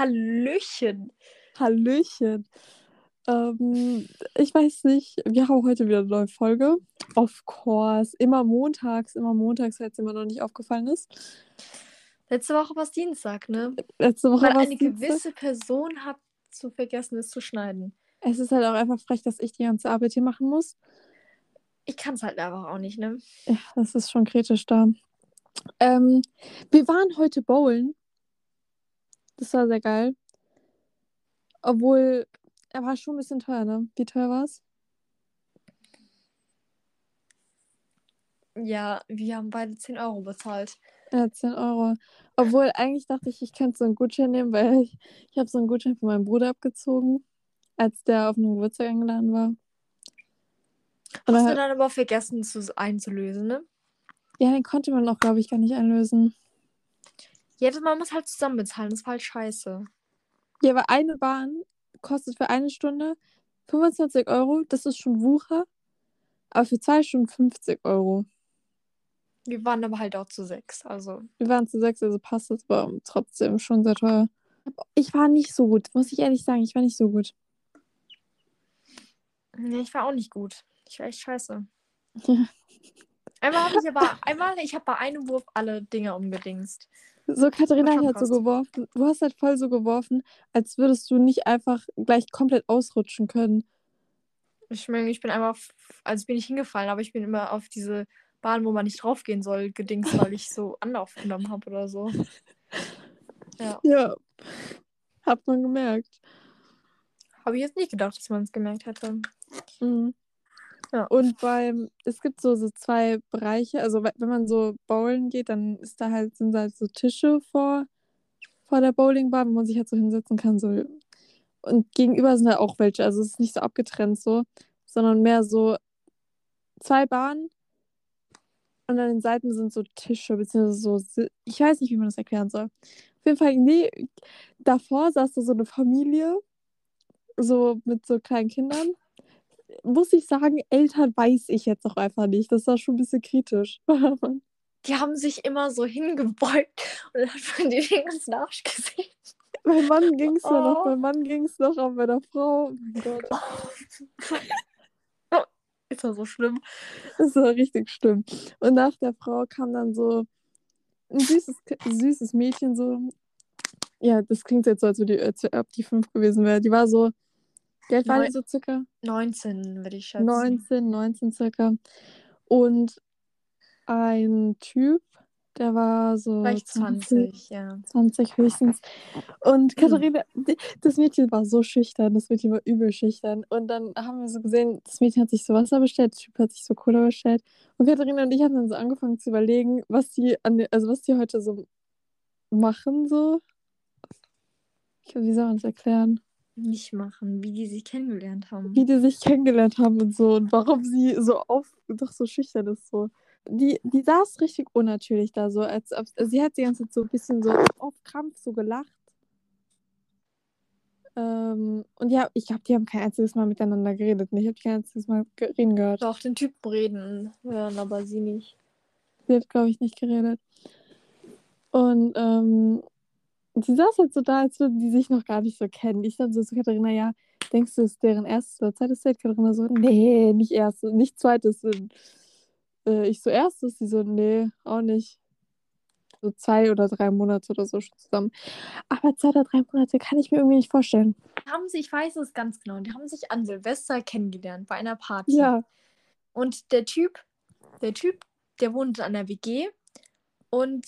Hallöchen. Hallöchen. Ähm, ich weiß nicht, wir haben heute wieder eine neue Folge. Of course. Immer montags, immer montags, falls immer noch nicht aufgefallen ist. Letzte Woche war es Dienstag, ne? Letzte Woche Weil war eine gewisse Person hat zu vergessen, es zu schneiden. Es ist halt auch einfach frech, dass ich die ganze Arbeit hier machen muss. Ich kann es halt einfach auch nicht, ne? Ja, das ist schon kritisch da. Ähm, wir waren heute bowlen. Das war sehr geil. Obwohl, er war schon ein bisschen teuer, ne? Wie teuer war es? Ja, wir haben beide 10 Euro bezahlt. Ja, 10 Euro. Obwohl, eigentlich dachte ich, ich könnte so einen Gutschein nehmen, weil ich, ich habe so einen Gutschein von meinem Bruder abgezogen, als der auf einen Geburtstag eingeladen war. Und Hast du dann aber vergessen zu, einzulösen, ne? ja, den konnte man auch, glaube ich, gar nicht einlösen. Jedes Mal muss halt zusammen bezahlen, das war halt scheiße. Ja, aber eine Bahn kostet für eine Stunde 25 Euro. Das ist schon Wucher. Aber für zwei Stunden 50 Euro. Wir waren aber halt auch zu sechs, also. Wir waren zu sechs, also passt das, aber trotzdem schon sehr teuer. Ich war nicht so gut, muss ich ehrlich sagen. Ich war nicht so gut. Nee, ich war auch nicht gut. Ich war echt scheiße. Ja. Einmal habe ich aber, einmal, ich habe bei einem Wurf alle Dinge umgedingst. So, Katharina Hat halt so geworfen. Du hast halt voll so geworfen, als würdest du nicht einfach gleich komplett ausrutschen können. Ich meine, ich bin einmal, auf, also bin ich hingefallen, aber ich bin immer auf diese Bahn, wo man nicht draufgehen soll, gedingst, weil ich so Anlauf genommen habe oder so. Ja. Ja. Hat man gemerkt. Habe ich jetzt nicht gedacht, dass man es gemerkt hätte. Mhm. Ja. Und beim, es gibt so, so zwei Bereiche, also we- wenn man so bowlen geht, dann ist da halt, sind da halt so Tische vor, vor der Bowlingbahn, wo man sich halt so hinsetzen kann. So. Und gegenüber sind da auch welche, also es ist nicht so abgetrennt so, sondern mehr so zwei Bahnen und an den Seiten sind so Tische, beziehungsweise so, ich weiß nicht, wie man das erklären soll. Auf jeden Fall, nee, davor saß da so eine Familie, so mit so kleinen Kindern muss ich sagen, Eltern weiß ich jetzt auch einfach nicht. Das war schon ein bisschen kritisch. Die haben sich immer so hingebeugt und dann hat man den ganzen Arsch gesehen. mein Mann ging es ja noch, Oh. mein Mann ging es noch, aber bei der Frau, oh mein Gott, Ist das so schlimm? das war richtig schlimm. Und nach der Frau kam dann so ein süßes, süßes Mädchen, so. Ja, das klingt jetzt so, als, die, als ob die fünf gewesen wäre. Die war so, wie alt war die so circa? 19, würde ich schätzen. 19, 19 circa. Und ein Typ, der war so Vielleicht 20, ja. 20 höchstens. Und Katharina, die- das Mädchen war so schüchtern, das Mädchen war übel schüchtern. Und dann haben wir so gesehen, das Mädchen hat sich so Wasser bestellt, der Typ hat sich so Cola bestellt. Und Katharina und ich haben dann so angefangen zu überlegen, was die an also was die heute so machen, so. Ich, wie soll man das erklären? Nicht machen, wie die sich kennengelernt haben. Wie die sich kennengelernt haben und so und warum sie so auf, doch so schüchtern ist, so. Die, die saß richtig unnatürlich da, so als ob, sie hat die ganze Zeit so ein bisschen so auf Krampf so gelacht. Ähm, und ja, ich glaube, die haben kein einziges Mal miteinander geredet. Ich habe kein einziges Mal reden gehört. Doch, den Typen reden hören, aber sie nicht. Sie hat, glaube ich, nicht geredet. Und ähm, sie saß halt so da, als würden die sich noch gar nicht so kennen. Ich dann so zu Katharina, ja, denkst du, es ist deren erstes oder zweites Date? Katharina so, nee, nicht erstes, nicht zweites. Und, äh, ich so erstes, sie so, nee, auch nicht. So zwei oder drei Monate oder so schon zusammen. Aber zwei oder drei Monate kann ich mir irgendwie nicht vorstellen. Die haben sich, ich weiß es ganz genau, die haben sich an Silvester kennengelernt bei einer Party. Ja, Und der Typ, der Typ, der wohnt an der WG und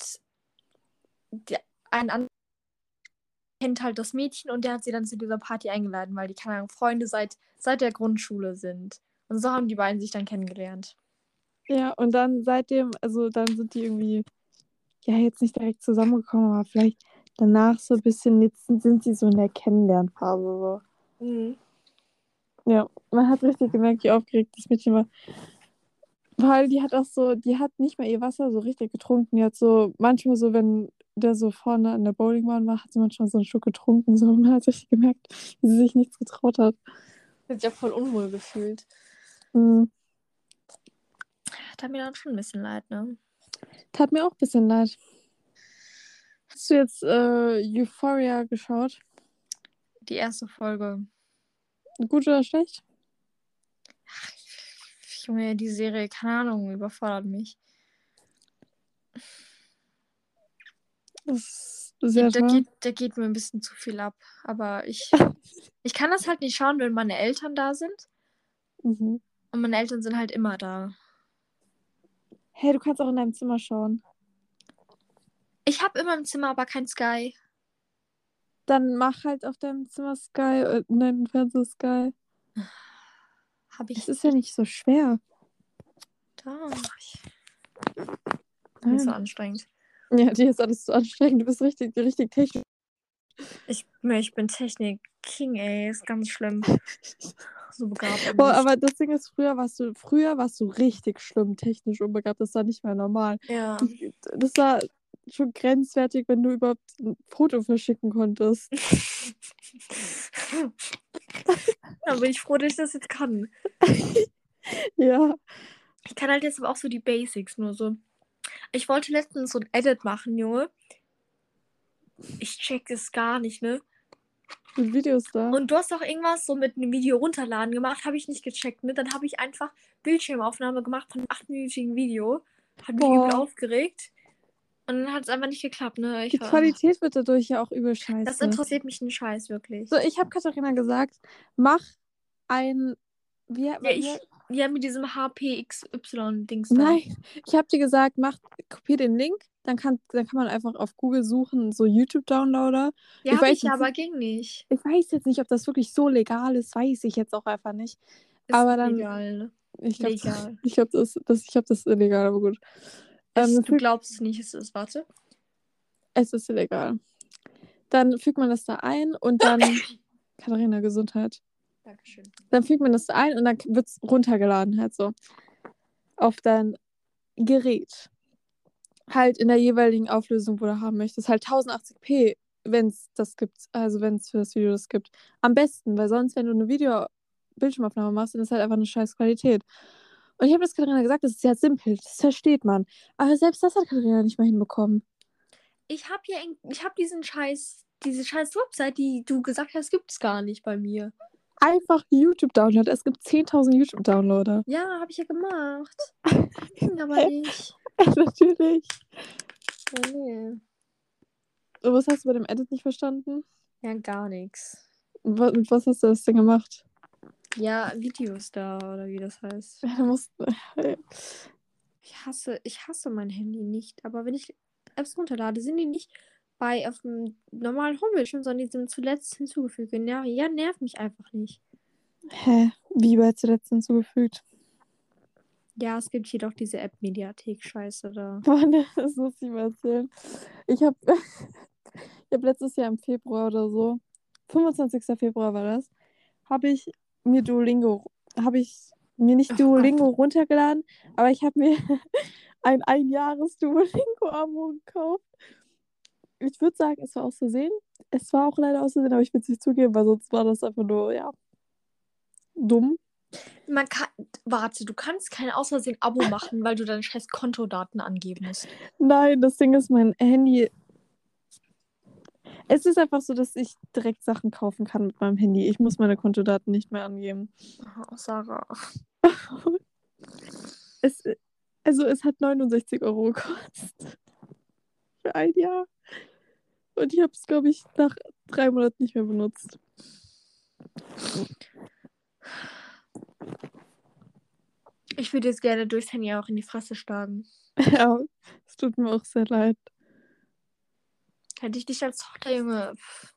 der, ein anderer kennt halt das Mädchen und der hat sie dann zu dieser Party eingeladen, weil die, keine Ahnung, Freunde seit, seit der Grundschule sind. Und so haben die beiden sich dann kennengelernt. ja, und dann seitdem, also dann sind die irgendwie, ja, jetzt nicht direkt zusammengekommen, aber vielleicht danach so ein bisschen, jetzt sind sie so in der Kennenlernphase. So. Mhm. Ja, man hat richtig gemerkt, wie aufgeregt das Mädchen war. Weil die hat auch so, die hat nicht mehr ihr Wasser so richtig getrunken. Die hat so, manchmal so, wenn der so vorne an der Bowlingbahn war, hat sie manchmal so einen Schluck getrunken. So, man hat richtig gemerkt, wie sie sich nichts getraut hat. Hat sich ja voll unwohl gefühlt. Mhm. Tat mir dann schon ein bisschen leid, ne? Tat mir auch ein bisschen leid. Hast du jetzt äh, Euphoria geschaut? Die erste Folge. Gut oder schlecht? Junge, die Serie, keine Ahnung, überfordert mich. Das ist sehr Da schade. geht, da geht mir ein bisschen zu viel ab. Aber ich, ich kann das halt nicht schauen, wenn meine Eltern da sind. Mhm. Und meine Eltern sind halt immer da. Hey, du kannst auch in deinem Zimmer schauen. Ich habe immer im Zimmer aber kein Sky. Dann mach halt auf deinem Zimmer Sky, äh, in deinem Fernseher Sky. Habe ich Es ist ja nicht so schwer. da. Ich, nicht so Nein. anstrengend. Ja, dir ist alles zu anstrengend. Du bist richtig, richtig technisch. Ich, ich bin Technik King, ey. Ist ganz schlimm. So begabt. Boah, aber das Ding ist, früher warst du, früher warst du richtig schlimm technisch unbegabt. Das war nicht mehr normal. Ja. Das war schon grenzwertig, wenn du überhaupt ein Foto verschicken konntest. da bin ich froh, dass ich das jetzt kann. Ja. Ich kann halt jetzt aber auch so die Basics nur so. Ich wollte letztens so ein Edit machen, Junge. Ich check es gar nicht, ne? Mit Videos da. Und du hast auch irgendwas so mit einem Video runterladen gemacht, habe ich nicht gecheckt, ne? Dann habe ich einfach Bildschirmaufnahme gemacht von einem achtminütigen Video. Hat mich Boah. übel aufgeregt. Und dann hat es einfach nicht geklappt, ne? Ich Die war- Qualität wird dadurch ja auch übel scheiße. Das interessiert mich einen Scheiß, wirklich. so, ich habe Katharina gesagt, mach ein. Wie, Ja, ich, ja, mit diesem HPXY-Dings. Nein, ich habe dir gesagt, mach, kopier den Link, dann kann, dann kann man einfach auf Google suchen, so YouTube-Downloader. Ja, Ich weiß ich jetzt aber ging nicht. Ich weiß jetzt nicht, ob das wirklich so legal ist, weiß ich jetzt auch einfach nicht. Ist Aber dann- Legal. Ich glaube, ich glaub, das, das, ich glaub, das ist illegal, aber gut. Es, Ähm, du glaubst es nicht, es ist. Warte. es ist illegal. Dann fügt man das da ein und dann. Katharina, Gesundheit. Dankeschön. Dann fügt man das da ein und dann wird es runtergeladen, halt so. Auf dein Gerät. Halt in der jeweiligen Auflösung, wo du haben möchtest. Halt 1080p, wenn es das gibt. Also wenn es für das Video das gibt. Am besten, weil sonst, wenn du eine Video-Bildschirmaufnahme machst, dann ist halt einfach eine scheiß Qualität. Und ich habe das Katharina gesagt, das ist ja simpel, das versteht man. Aber selbst das hat Katharina nicht mal hinbekommen. Ich habe hier, ich habe diesen Scheiß, diese scheiß Website, die du gesagt hast, gibt es gar nicht bei mir. Einfach YouTube-Download. Es gibt 10.000 YouTube-Downloader. Ja, habe ich ja gemacht. Ging aber nicht. Natürlich. Ja, nee. Und was hast du bei dem Edit nicht verstanden? Ja, gar nichts. Was, mit was hast du das denn gemacht? Ja, Videos da, oder wie das heißt. Du musst. Ich hasse, ich hasse mein Handy nicht, aber wenn ich Apps runterlade, sind die nicht bei auf dem normalen Homebildschirm, sondern die sind zuletzt hinzugefügt. Ja, ja, nervt mich einfach nicht. Hä? Wie bei zuletzt hinzugefügt? Ja, es gibt hier doch diese App-Mediathek-Scheiße da. Boah, ne, das muss ich mal erzählen. Ich habe ich hab letztes Jahr im Februar oder so, 25. Februar war das, habe ich mir Duolingo, habe ich mir nicht Duolingo runtergeladen, aber ich habe mir ein Einjahres Duolingo-Abo gekauft. Ich würde sagen, es war aus Versehen. Es war auch leider aus Versehen, aber ich will es nicht zugeben, weil sonst war das einfach nur, ja, dumm. Man kann, warte, du kannst kein aus Versehen Abo machen, weil du deine scheiß Kontodaten angeben musst. Nein, das Ding ist, mein Handy. Es ist einfach so, dass ich direkt Sachen kaufen kann mit meinem Handy. Ich muss meine Kontodaten nicht mehr angeben. Oh, Sarah. Es, also es hat 69 Euro gekostet. Für ein Jahr. Und ich habe es, glaube ich, nach drei Monaten nicht mehr benutzt. Ich würde jetzt gerne durchs Handy auch in die Fresse schlagen. Ja, es tut mir auch sehr leid. Hätte ich dich als Tochter, Junge. Pff,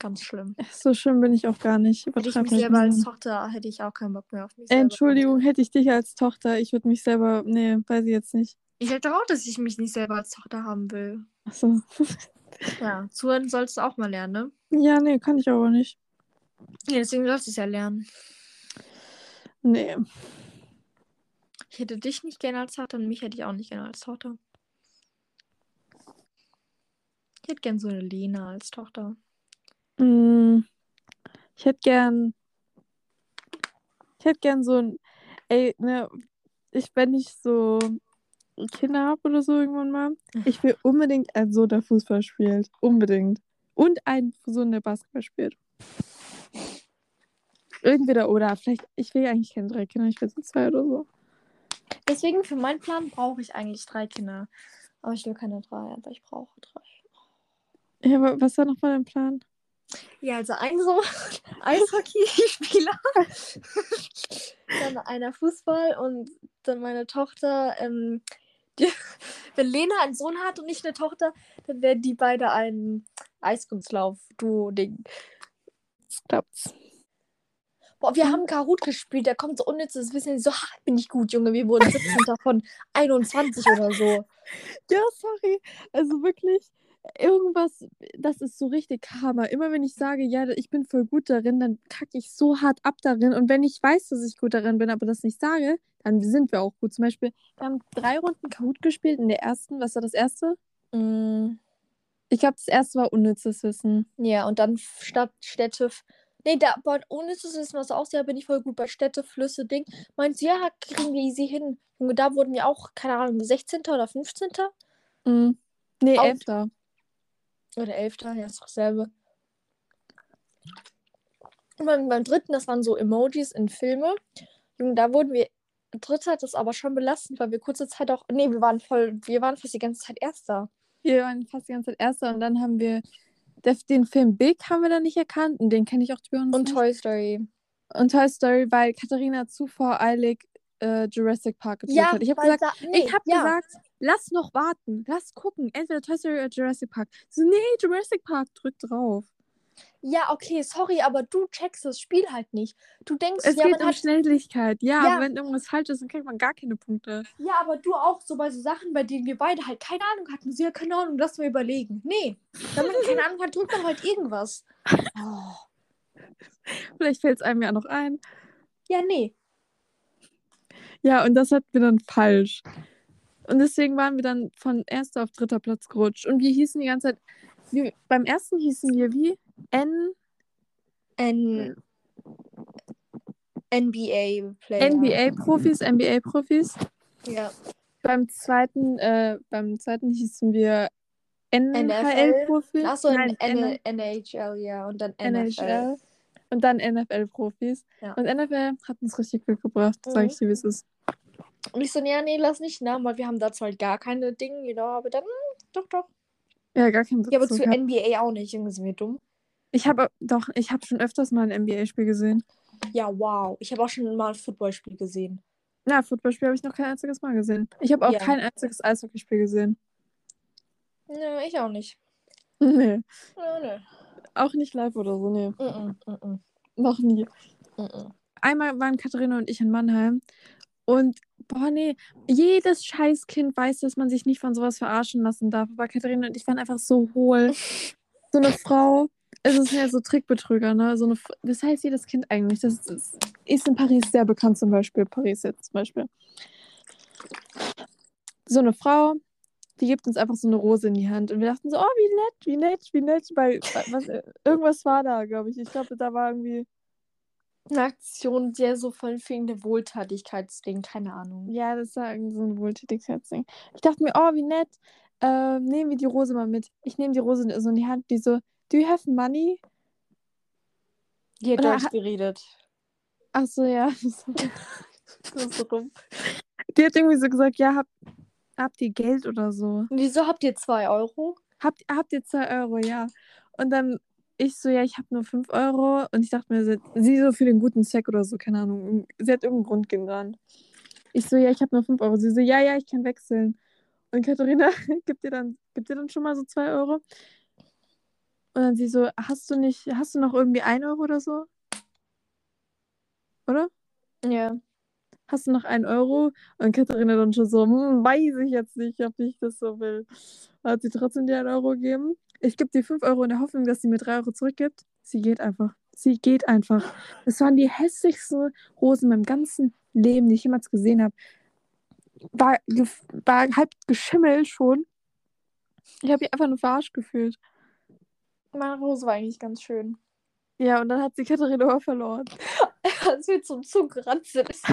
ganz schlimm. So schlimm bin ich auch gar nicht. Hätte ich mich selber als. Tochter, hätte ich auch keinen Bock mehr auf mich selber. Entschuldigung, hätte ich dich als Tochter, ich würde mich selber. Nee, weiß ich jetzt nicht. Ich hätte doch auch, dass ich mich nicht selber als Tochter haben will. Achso. Ja, zuhören sollst du auch mal lernen, ne? Ja, nee, kann ich aber nicht. Ja, deswegen sollst du es ja lernen. Nee. Ich hätte dich nicht gerne als Tochter und mich hätte ich auch nicht gerne als Tochter. Ich hätte gern so eine Lena als Tochter. Mm, Ich hätte gern. Ich hätte gern so ein. Ey, ne, ich, wenn ich so Kinder habe oder so irgendwann mal, ich will unbedingt einen Sohn, der Fußball spielt. Unbedingt. Und einen Sohn, der Basketball spielt. Entweder oder. Vielleicht, ich will eigentlich keine drei Kinder, ich will so zwei oder so. Deswegen für meinen Plan brauche ich eigentlich drei Kinder. Aber ich will keine drei, aber ich brauche drei. Ja, aber was war noch mal dein Plan? Ja, also ein so Eishockeyspieler, dann einer Fußball und dann meine Tochter. Ähm, die, wenn Lena einen Sohn hat und ich eine Tochter, dann werden die beide ein Eiskunstlauf-Duo-Ding. Das klappt's. Boah, wir haben Karut gespielt, der kommt so unnützes Wissen. So, ha, bin ich gut, Junge. Wir wurden 17. von 21 oder so. Ja, sorry. Also wirklich, irgendwas, das ist so richtig Hammer. Immer wenn ich sage, ja, ich bin voll gut darin, dann kacke ich so hart ab darin. Und wenn ich weiß, dass ich gut darin bin, aber das nicht sage, dann sind wir auch gut. Zum Beispiel, wir haben drei Runden Kahoot gespielt in der ersten. Was war das erste? Mm, Ich glaube, das erste war unnützes Wissen. ja, und dann Stadt, Städte. Nee, da, ohne zu wissen, was du aussieht, bin ich voll gut bei Städte, Flüsse, Ding. Meinst du, ja, kriegen wir easy hin. Junge, da wurden wir auch, keine Ahnung, 16. oder 15. Mhm. Nee, Auch- elfter. Oder 11. Ja, ist doch dasselbe. Und beim, beim dritten, das waren so Emojis in Filme. Junge, da wurden wir. Dritter hat das aber schon belastend, weil wir kurze Zeit auch. Nee, wir waren voll. Wir waren fast die ganze Zeit Erster. Wir waren fast die ganze Zeit erster und dann haben wir den Film Big haben wir dann nicht erkannt und den kenne ich auch die Und nicht. Toy Story. Und Toy Story, weil Katharina zu voreilig äh, Jurassic Park gezogen Ja, hat. Ich habe gesagt, da, nee, ich habe ja. gesagt, lass noch warten, lass gucken, entweder Toy Story oder Jurassic Park. So, nee, Jurassic Park, drück drauf. Ja, okay, sorry, aber du checkst das Spiel halt nicht. Du denkst, Es ja, geht um hat. Schnelligkeit. Ja, Ja. aber wenn irgendwas falsch ist, dann kriegt man gar keine Punkte. Ja, aber du auch so bei so Sachen, bei denen wir beide halt keine Ahnung hatten. So, ja, keine Ahnung, lass mal überlegen. Nee, wenn man keine Ahnung hat, drückt man halt irgendwas. Oh. Vielleicht fällt es einem ja noch ein. Ja, nee. Ja, und das hatten wir dann falsch. Und deswegen waren wir dann von erster auf dritter Platz gerutscht. Und wir hießen die ganze Zeit, wir, beim ersten hießen wir wie? N, N NBA-Player. NBA-Profis, NBA-Profis. Ja. Beim zweiten, äh, beim zweiten hießen wir NHL-Profis. Achso, NHL, ja. Und dann NFL. NHL. Und dann NFL-Profis. Ja. Und NFL hat uns richtig Glück gebracht, sag Mhm. ich dir, wie es ist. Und ich so, ja, nee, lass nicht nach, weil wir haben dazu halt gar keine Dinge, genau, aber dann, doch, doch. Ja, gar kein Ja, aber Bezug zu gehabt. NBA auch nicht, Junge, sind wir dumm. Ich habe doch, ich habe schon öfters mal ein NBA-Spiel gesehen. Ja, wow. Ich habe auch schon mal ein Footballspiel gesehen. Na, Footballspiel habe ich noch kein einziges Mal gesehen. Ich habe auch Ja. kein einziges Eishockeyspiel gesehen. Nö, ich auch nicht. Nee. Nö, nö. Auch nicht live oder so, nee. Mm, mm, mm, Noch nie. Einmal waren Katharina und ich in Mannheim und boah, nee, jedes Scheißkind weiß, dass man sich nicht von sowas verarschen lassen darf. Aber Katharina und ich waren einfach so hohl. So eine Frau, es ist ja so Trickbetrüger, ne? So eine, das heißt jedes Kind eigentlich. Das ist, ist in Paris sehr bekannt zum Beispiel. Paris jetzt zum Beispiel. So eine Frau, die gibt uns einfach so eine Rose in die Hand. Und wir dachten so, oh, wie nett, wie nett, wie nett. Weil was, irgendwas war da, glaube ich. Ich glaube, da war irgendwie. Eine Aktion, der so von fehlende Wohltätigkeitsding, keine Ahnung. Ja, das war irgendwie so ein Wohltätigkeitsding. Ich dachte mir, oh, wie nett. Ähm, nehmen wir die Rose mal mit. Ich nehme die Rose so in die Hand, die so, do you have money? Die hat Oder Deutsch geredet. Ach so, ja. Das ist so dumm. Die hat irgendwie so gesagt, ja, habt, habt ihr Geld oder so? Und wieso habt ihr zwei Euro? Habt, habt ihr zwei Euro, ja. Und dann ich so, ja, ich habe nur fünf Euro. Und ich dachte mir, sie, sie so für den guten Zweck oder so, keine Ahnung. Sie hat irgendeinen Grund genannt. Ich so, ja, ich habe nur fünf Euro. Sie so, ja, ja, ich kann wechseln. Und Katharina gibt dir dann, gibt dir dann schon mal so zwei Euro. Und dann sie so, hast du nicht, hast du noch irgendwie ein Euro oder so? Oder? Ja. Hast du noch einen Euro? Und Katharina dann schon so, hm, weiß ich jetzt nicht, ob ich das so will. Hat sie trotzdem dir einen Euro gegeben? Ich gebe dir fünf Euro in der Hoffnung, dass sie mir drei Euro zurückgibt. Sie geht einfach. Sie geht einfach. Das waren die hässlichsten Rosen in meinem ganzen Leben, die ich jemals gesehen habe. War, war halb geschimmelt schon. Ich habe mich einfach nur verarscht gefühlt. Meine Rose war eigentlich ganz schön. Ja, und dann hat sie Katharina aber verloren. Als wir zum Zug gerannt sind, ist,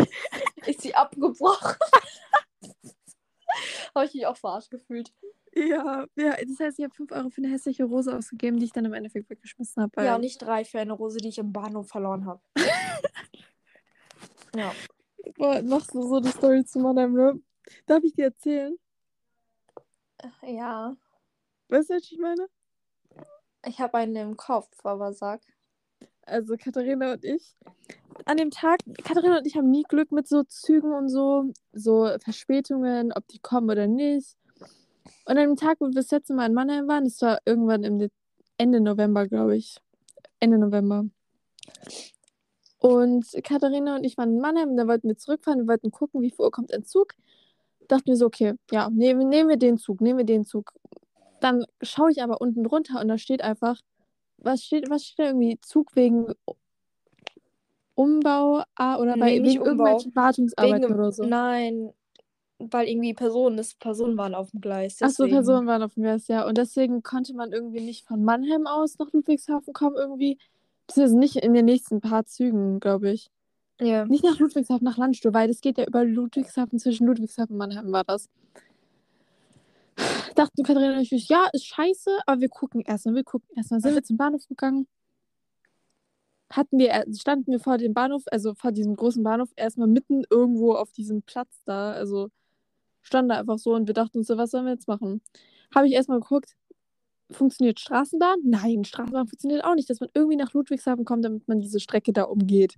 ist sie abgebrochen. Habe ich mich auch verarscht gefühlt. Ja, ja, das heißt, ich habe 5 Euro für eine hässliche Rose ausgegeben, die ich dann im Endeffekt weggeschmissen habe. Ja, nicht drei für eine Rose, die ich im Bahnhof verloren habe. ja. Boah, noch so, so die Story zu Mannheim, ne? Darf ich dir erzählen? Ja. Weißt du, was ich meine? Ich habe einen im Kopf, aber sag. Also Katharina und ich. An dem Tag, Katharina und ich haben nie Glück mit so Zügen und so, so Verspätungen, ob die kommen oder nicht. Und an dem Tag, wo wir das letzte Mal in Mannheim waren, das war irgendwann im De Ende November, glaube ich. Ende November. Und Katharina und ich waren in Mannheim, da wollten wir zurückfahren, wir wollten gucken, wie viel kommt ein Zug. Dachten wir so, okay, ja, nehmen, nehmen wir den Zug, nehmen wir den Zug. Dann schaue ich aber unten drunter und da steht einfach, was steht, was steht da irgendwie? Zug wegen Umbau ah, oder bei Nee, wegen Umbau. irgendwelchen Wartungsarbeiten Wegen- oder so. Nein, weil irgendwie Personen, das Personen waren auf dem Gleis. Achso. Personen waren auf dem Gleis, ja. Und deswegen konnte man irgendwie nicht von Mannheim aus nach Ludwigshafen kommen, irgendwie. Beziehungsweise nicht in den nächsten paar Zügen, glaube ich. Ja. Nicht nach Ludwigshafen, nach Landstuhl, weil das geht ja über Ludwigshafen, zwischen Ludwigshafen und Mannheim war das. Dachten Katharina und ich, ja, ist scheiße, aber wir gucken erstmal, wir gucken erstmal. Sind wir zum Bahnhof gegangen? Hatten wir, äh, standen wir vor dem Bahnhof, also vor diesem großen Bahnhof, erstmal mitten irgendwo auf diesem Platz da. Also standen da einfach so und wir dachten uns so, was sollen wir jetzt machen? Habe ich erstmal geguckt, funktioniert Straßenbahn? Nein, Straßenbahn funktioniert auch nicht, dass man irgendwie nach Ludwigshafen kommt, damit man diese Strecke da umgeht.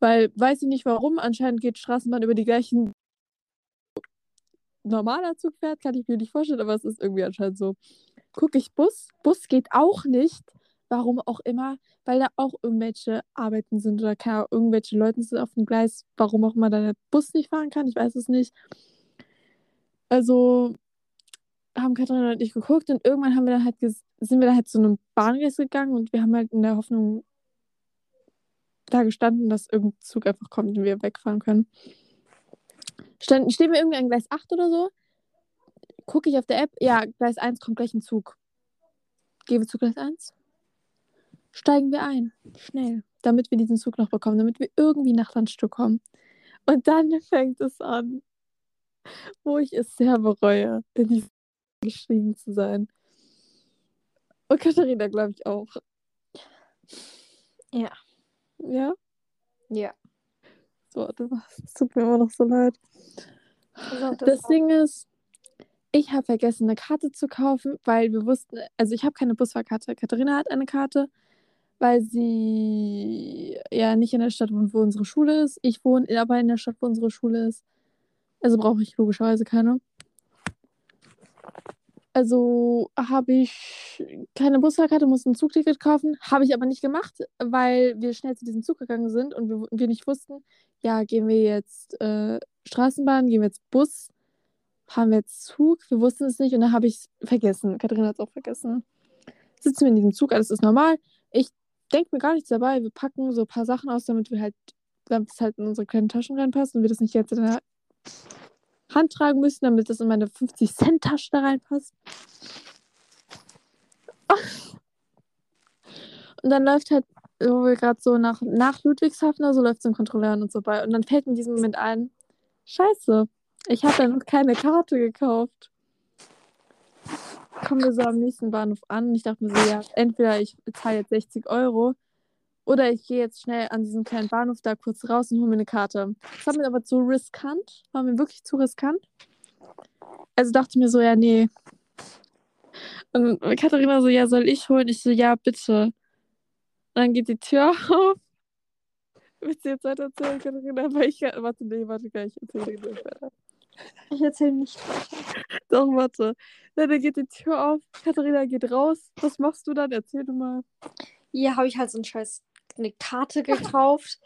Weil, weiß ich nicht warum, anscheinend geht Straßenbahn über die gleichen normaler Zug fährt, kann ich mir nicht vorstellen, aber es ist irgendwie anscheinend so. Gucke ich Bus, Bus geht auch nicht. Warum auch immer, weil da auch irgendwelche Arbeiten sind oder keine irgendwelche Leute sind auf dem Gleis, warum auch immer da der Bus nicht fahren kann, ich weiß es nicht. Also haben Katharina und ich geguckt und irgendwann haben wir dann halt sind wir dann halt zu einem Bahngleis gegangen und wir haben halt in der Hoffnung da gestanden, dass irgendein Zug einfach kommt und wir wegfahren können. Stand, stehen wir irgendwie an Gleis 8 oder so? Gucke ich auf der App, ja, Gleis 1 kommt gleich ein Zug. Gehen wir zu Gleis 1? Steigen wir ein. Schnell. Damit wir diesen Zug noch bekommen, damit wir irgendwie nach Landstuhl kommen. Und dann fängt es an, wo ich es sehr bereue, in die gestiegen zu sein. Und Katharina, glaube ich, auch. Ja. Ja? Ja. Du machst, es tut mir immer noch so leid. Also, Das Ding ist, ich habe vergessen, eine Karte zu kaufen, weil wir wussten, also ich habe keine Busfahrkarte. Katharina hat eine Karte, weil sie ja nicht in der Stadt wohnt, wo unsere Schule ist. Ich wohne aber in der Stadt, wo unsere Schule ist. Also brauche ich logischerweise keine. Also habe ich keine Busfahrkarte, musste ein Zugticket kaufen. Habe ich aber nicht gemacht, weil wir schnell zu diesem Zug gegangen sind und wir, wir nicht wussten, ja, gehen wir jetzt äh, Straßenbahn, gehen wir jetzt Bus, haben wir jetzt Zug? Wir wussten es nicht und dann habe ich es vergessen. Katharina hat es auch vergessen. Sitzen wir in diesem Zug, alles ist normal. Ich denke mir gar nichts dabei. Wir packen so ein paar Sachen aus, damit wir halt, damit es halt in unsere kleinen Taschen reinpasst und wir das nicht jetzt in der Hand tragen müssen, damit das in meine 50-Cent-Tasche da reinpasst. Und dann läuft halt, wo wir gerade so nach, nach Ludwigshafen oder so, läuft so ein Kontrolleur an uns vorbei. Und dann fällt in diesem Moment ein, scheiße, ich habe ja noch keine Karte gekauft. Kommen wir so am nächsten Bahnhof an und ich dachte mir so, ja, entweder ich zahle jetzt 60 Euro oder ich gehe jetzt schnell an diesem kleinen Bahnhof da kurz raus und hole mir eine Karte. Das war mir aber zu riskant, war mir wirklich zu riskant. Also dachte ich mir so, ja, nee. Und Katharina so, ja, soll ich holen? Ich so, ja, bitte. Dann geht die Tür auf. Willst du jetzt weiter erzählen, Katharina? Weil ich, warte, nee, warte gleich, ich erzähle gleich weiter. Ich erzähle nicht. Doch, warte. Dann geht die Tür auf, Katharina geht raus. Was machst du dann? Erzähl du mal. Hier habe ich halt so einen Scheiß, eine Karte gekauft.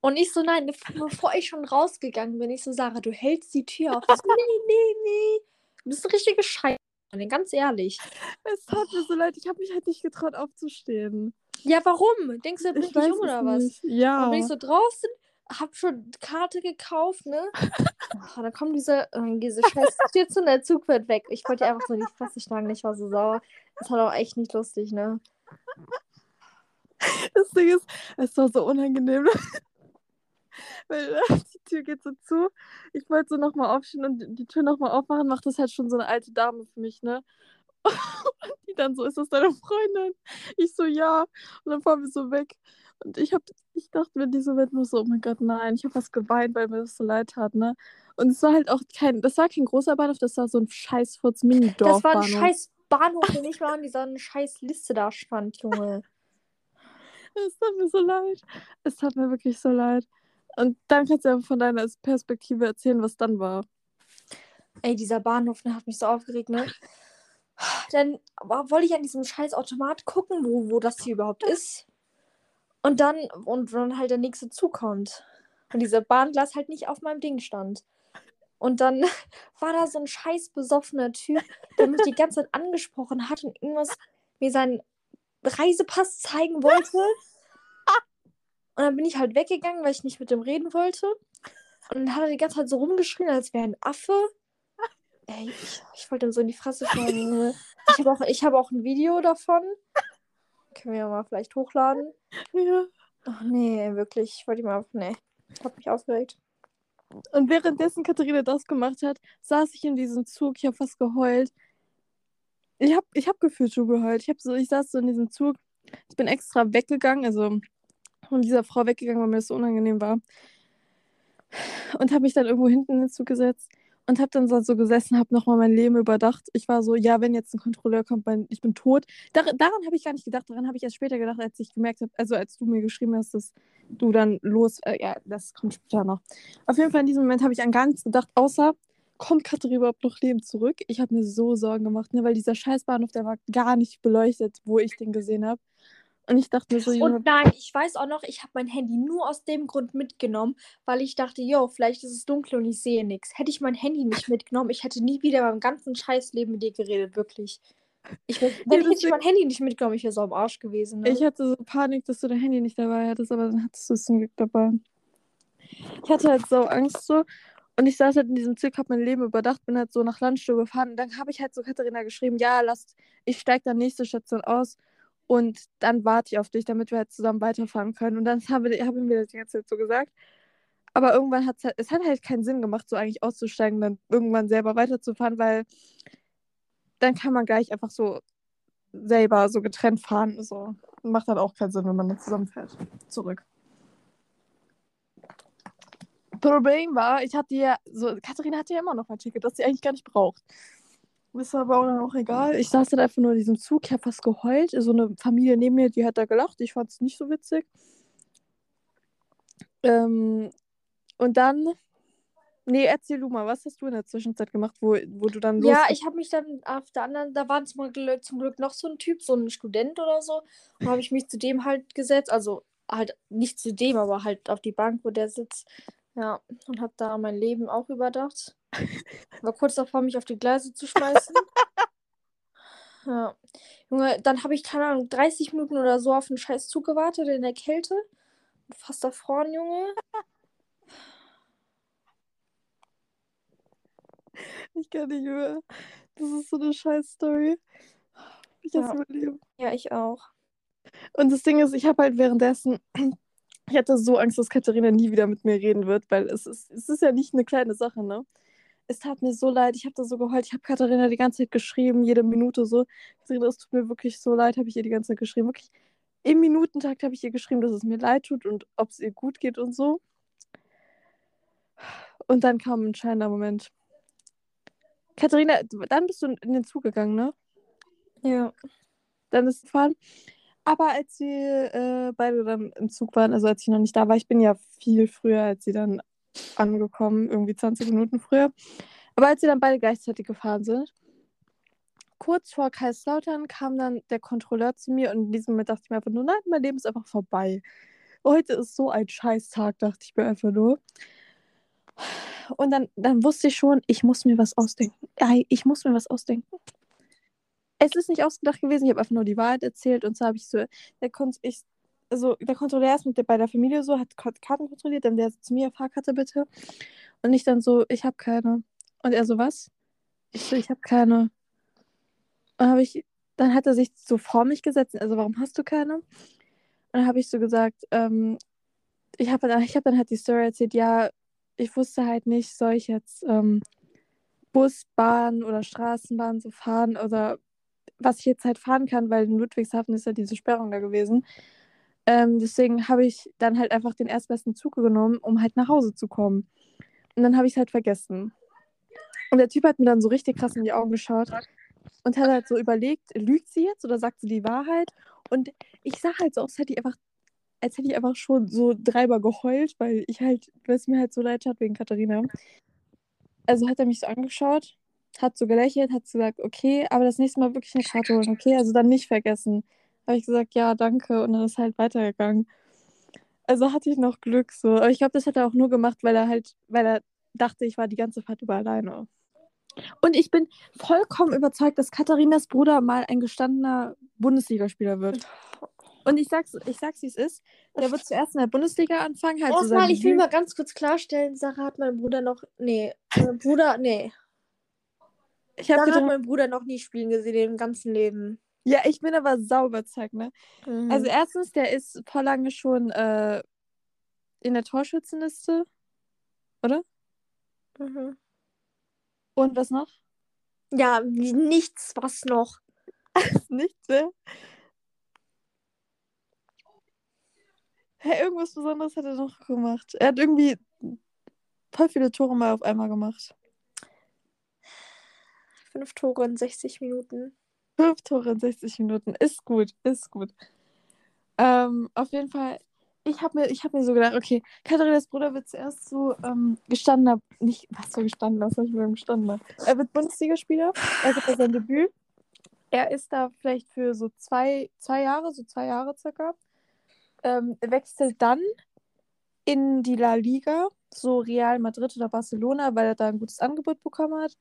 Und ich so, nein, bevor ich schon rausgegangen bin, ich so, Sarah, du hältst die Tür auf. So, nee, nee, nee. Du bist eine richtige Scheiße, ganz ehrlich. Es tat mir so leid, ich habe mich halt nicht getraut aufzustehen. Ja, warum? Denkst du, da bin ich, nicht um oder was? nicht. Ja. Dann bin ich so draußen, hab schon Karte gekauft, ne? Ach, dann kommt diese, äh, diese scheiß Stütze und der Zug wird weg. Ich wollte einfach so in die Fresse schlagen, ich war so sauer. Das war doch echt nicht lustig, ne? Das Ding ist, es war so unangenehm. Weil äh, die Tür geht so zu. Ich wollte so nochmal aufstehen und die Tür nochmal aufmachen, macht das halt schon so eine alte Dame für mich, ne? Und die dann so, ist das deine Freundin? Ich so, ja. Und dann fahren wir so weg. Und ich hab, ich dachte mir diese Welt nur so, oh mein Gott, nein, ich habe was geweint, weil mir das so leid tat, ne? Und es war halt auch kein, das war kein großer Bahnhof, das war so ein scheiß Furz Mini-Dorf. Das war ein scheiß Bahnhof, der nicht mal an dieser scheiß Liste da stand, Junge. Es tat mir so leid. Es tat mir wirklich so leid. Und dann kannst du ja von deiner Perspektive erzählen, was dann war. Ey, dieser Bahnhof, ne, hat mich so aufgeregt, ne? Dann wollte ich an diesem scheiß Automat gucken, wo, wo das hier überhaupt ist. Und dann, und dann halt der nächste Zug kommt. Und dieser Bahnglas halt nicht auf meinem Ding stand. Und dann war da so ein scheiß besoffener Typ, der mich die ganze Zeit angesprochen hat und irgendwas mir seinen Reisepass zeigen wollte. Und dann bin ich halt weggegangen, weil ich nicht mit dem reden wollte. Und dann hat er die ganze Zeit so rumgeschrien, als wäre ein Affe. Ey, ich, ich wollte ihm so in die Fresse fallen. Ich habe auch, hab auch ein Video davon. Können wir ja mal vielleicht hochladen. Ja. Ach nee, wirklich. Ich wollte ihm einfach. Nee. Ich habe mich aufgeregt. Und währenddessen Katharina das gemacht hat, saß ich in diesem Zug. Ich habe fast geheult. Ich habe ich hab gefühlt schon geheult. Ich, hab so, ich saß so in diesem Zug. Ich bin extra weggegangen, also von dieser Frau weggegangen, weil mir das so unangenehm war. Und habe mich dann irgendwo hinten in den Zug gesetzt und habe dann so gesessen, habe nochmal mein Leben überdacht. Ich war so, ja, wenn jetzt ein Kontrolleur kommt, ich bin tot. Dar daran habe ich gar nicht gedacht, daran habe ich erst später gedacht, als ich gemerkt habe, also als du mir geschrieben hast, dass du dann los, äh, ja, das kommt später noch. Auf jeden Fall in diesem Moment habe ich an gar nichts gedacht, außer, kommt Katharina überhaupt noch Leben zurück? Ich habe mir so Sorgen gemacht, ne, weil dieser Scheißbahnhof, der war gar nicht beleuchtet, wo ich den gesehen habe. Und ich dachte mir so, Junge. Und nein, ich weiß auch noch, ich habe mein Handy nur aus dem Grund mitgenommen, weil ich dachte, yo, vielleicht ist es dunkel und ich sehe nichts. Hätte ich mein Handy nicht mitgenommen, ich hätte nie wieder beim ganzen Scheißleben mit dir geredet, wirklich. Ich wär, wenn ja, ich mein Handy nicht mitgenommen, ich wäre so am Arsch gewesen. Ne? Ich hatte so Panik, dass du dein Handy nicht dabei hattest, aber dann hattest du es zum Glück dabei. Ich hatte halt so Angst so. Und ich saß halt in diesem Zug, hab mein Leben überdacht, bin halt so nach Landstuhl gefahren. Und dann habe ich halt so Katharina geschrieben, ja, lass, ich steige dann nächste Station aus und dann warte ich auf dich, damit wir halt zusammen weiterfahren können. Und dann habe ich hab ihm wieder die ganze Zeit so gesagt. Aber irgendwann hat es halt, es hat halt keinen Sinn gemacht, so eigentlich auszusteigen, dann irgendwann selber weiterzufahren, weil dann kann man gleich einfach so selber so getrennt fahren. So. Macht dann auch keinen Sinn, wenn man dann zusammenfährt. Zurück. Problem war, ich hatte ja, so, Katharina hatte ja immer noch ein Ticket, das sie eigentlich gar nicht braucht. War aber auch dann auch egal. Ich saß dann einfach nur in diesem Zug, ich habe fast geheult. So eine Familie neben mir, die hat da gelacht. Ich fand es nicht so witzig. Ähm, und dann. Nee, erzähl du mal, was hast du in der Zwischenzeit gemacht, wo, wo du dann los Ja, ich habe mich dann auf der anderen, da war zum Glück, zum Glück noch so ein Typ, so ein Student oder so. Und habe ich mich zu dem halt gesetzt. Also halt nicht zu dem, aber halt auf die Bank, wo der sitzt. Ja, und habe da mein Leben auch überdacht. War kurz davor, mich auf die Gleise zu schmeißen. ja. Junge, dann habe ich, keine Ahnung, 30 Minuten oder so auf den scheiß Zug gewartet in der Kälte. Fast erfroren, Junge. Ich kann nicht mehr. Das ist so eine scheiß Story. Ich ja. hasse mein Leben. Ja, ich auch. Und das Ding ist, ich habe halt währenddessen ich hatte so Angst, dass Katharina nie wieder mit mir reden wird, weil es ist, es ist ja nicht eine kleine Sache, ne? Es tat mir so leid, ich habe da so geheult. Ich habe Katharina die ganze Zeit geschrieben, jede Minute so. Katharina, es tut mir wirklich so leid, habe ich ihr die ganze Zeit geschrieben. Wirklich im Minutentakt habe ich ihr geschrieben, dass es mir leid tut und ob es ihr gut geht und so. Und dann kam ein entscheidender Moment. Katharina, dann bist du in den Zug gegangen, ne? Ja. Dann ist es gefahren. Aber als wir äh, beide dann im Zug waren, also als ich noch nicht da war, ich bin ja viel früher als sie dann angekommen, irgendwie 20 Minuten früher. Aber als sie dann beide gleichzeitig gefahren sind, kurz vor Kaiserslautern kam dann der Kontrolleur zu mir und in diesem Moment dachte ich mir einfach nur, nein, mein Leben ist einfach vorbei. Heute ist so ein Scheißtag, dachte ich mir einfach nur. Und dann, dann wusste ich schon, ich muss mir was ausdenken. Ich muss mir was ausdenken es ist nicht ausgedacht gewesen, ich habe einfach nur die Wahrheit erzählt und so habe ich so, der konnte ich, also der Kontrolleur ist mit der, bei der Familie so, hat Karten kontrolliert, dann der zu mir, Fahrkarte bitte. Und ich dann so, ich habe keine. Und er so, was? Ich so, ich habe keine. Und habe ich, dann hat er sich so vor mich gesetzt, also warum hast du keine? Und dann habe ich so gesagt, ähm, ich habe ich hab dann halt die Story erzählt, ja, ich wusste halt nicht, soll ich jetzt ähm, Bus, Bahn oder Straßenbahn so fahren oder was ich jetzt halt fahren kann, weil in Ludwigshafen ist ja diese Sperrung da gewesen. Ähm, deswegen habe ich dann halt einfach den erstbesten Zug genommen, um halt nach Hause zu kommen. Und dann habe ich es halt vergessen. Und der Typ hat mir dann so richtig krass in die Augen geschaut und hat halt so überlegt, lügt sie jetzt oder sagt sie die Wahrheit? Und ich sah halt so als hätte ich einfach, als hätte ich einfach schon so dreimal geheult, weil ich halt, weil es mir halt so leid tat wegen Katharina. Also hat er mich so angeschaut, hat so gelächelt, hat so gesagt, okay, aber das nächste Mal wirklich eine Karte holen, okay? Also dann nicht vergessen. Habe ich gesagt, ja, danke. Und dann ist halt weitergegangen. Also hatte ich noch Glück so. Aber ich glaube, das hat er auch nur gemacht, weil er halt, weil er dachte, ich war die ganze Fahrt über alleine. Und ich bin vollkommen überzeugt, dass Katharinas Bruder mal ein gestandener Bundesligaspieler wird. Und ich sag's, ich sag's, wie es ist. Der wird zuerst in der Bundesliga anfangen. Halt Erstmal, ich will mal ganz kurz klarstellen, Sarah hat meinen Bruder noch. Nee, mein Bruder, nee. ich hab Sarah hat gedacht, meinen Bruder noch nie spielen gesehen im ganzen Leben. Ja, ich bin aber sau überzeugt, ne? Also erstens, der ist vor lange schon äh, in der Torschützenliste. Mhm. Und was noch? Ja, nichts, was noch. Nichts, ne? Hä, irgendwas Besonderes hat er noch gemacht. Er hat irgendwie voll viele Tore mal auf einmal gemacht. Fünf Tore in 60 Minuten. Fünf Tore in 60 Minuten. Ist gut, ist gut. Ähm, auf jeden Fall, ich habe mir, hab mir so gedacht, okay, Katharinas Bruder wird zuerst so ähm, gestandener, nicht, was für gestandener, was soll ich mit dem gestandener? Er wird Bundesligaspieler, er hat sein Debüt. Er ist da vielleicht für so zwei, zwei Jahre, so zwei Jahre circa. Ähm, wechselt dann in die La Liga, so Real Madrid oder Barcelona, weil er da ein gutes Angebot bekommen hat.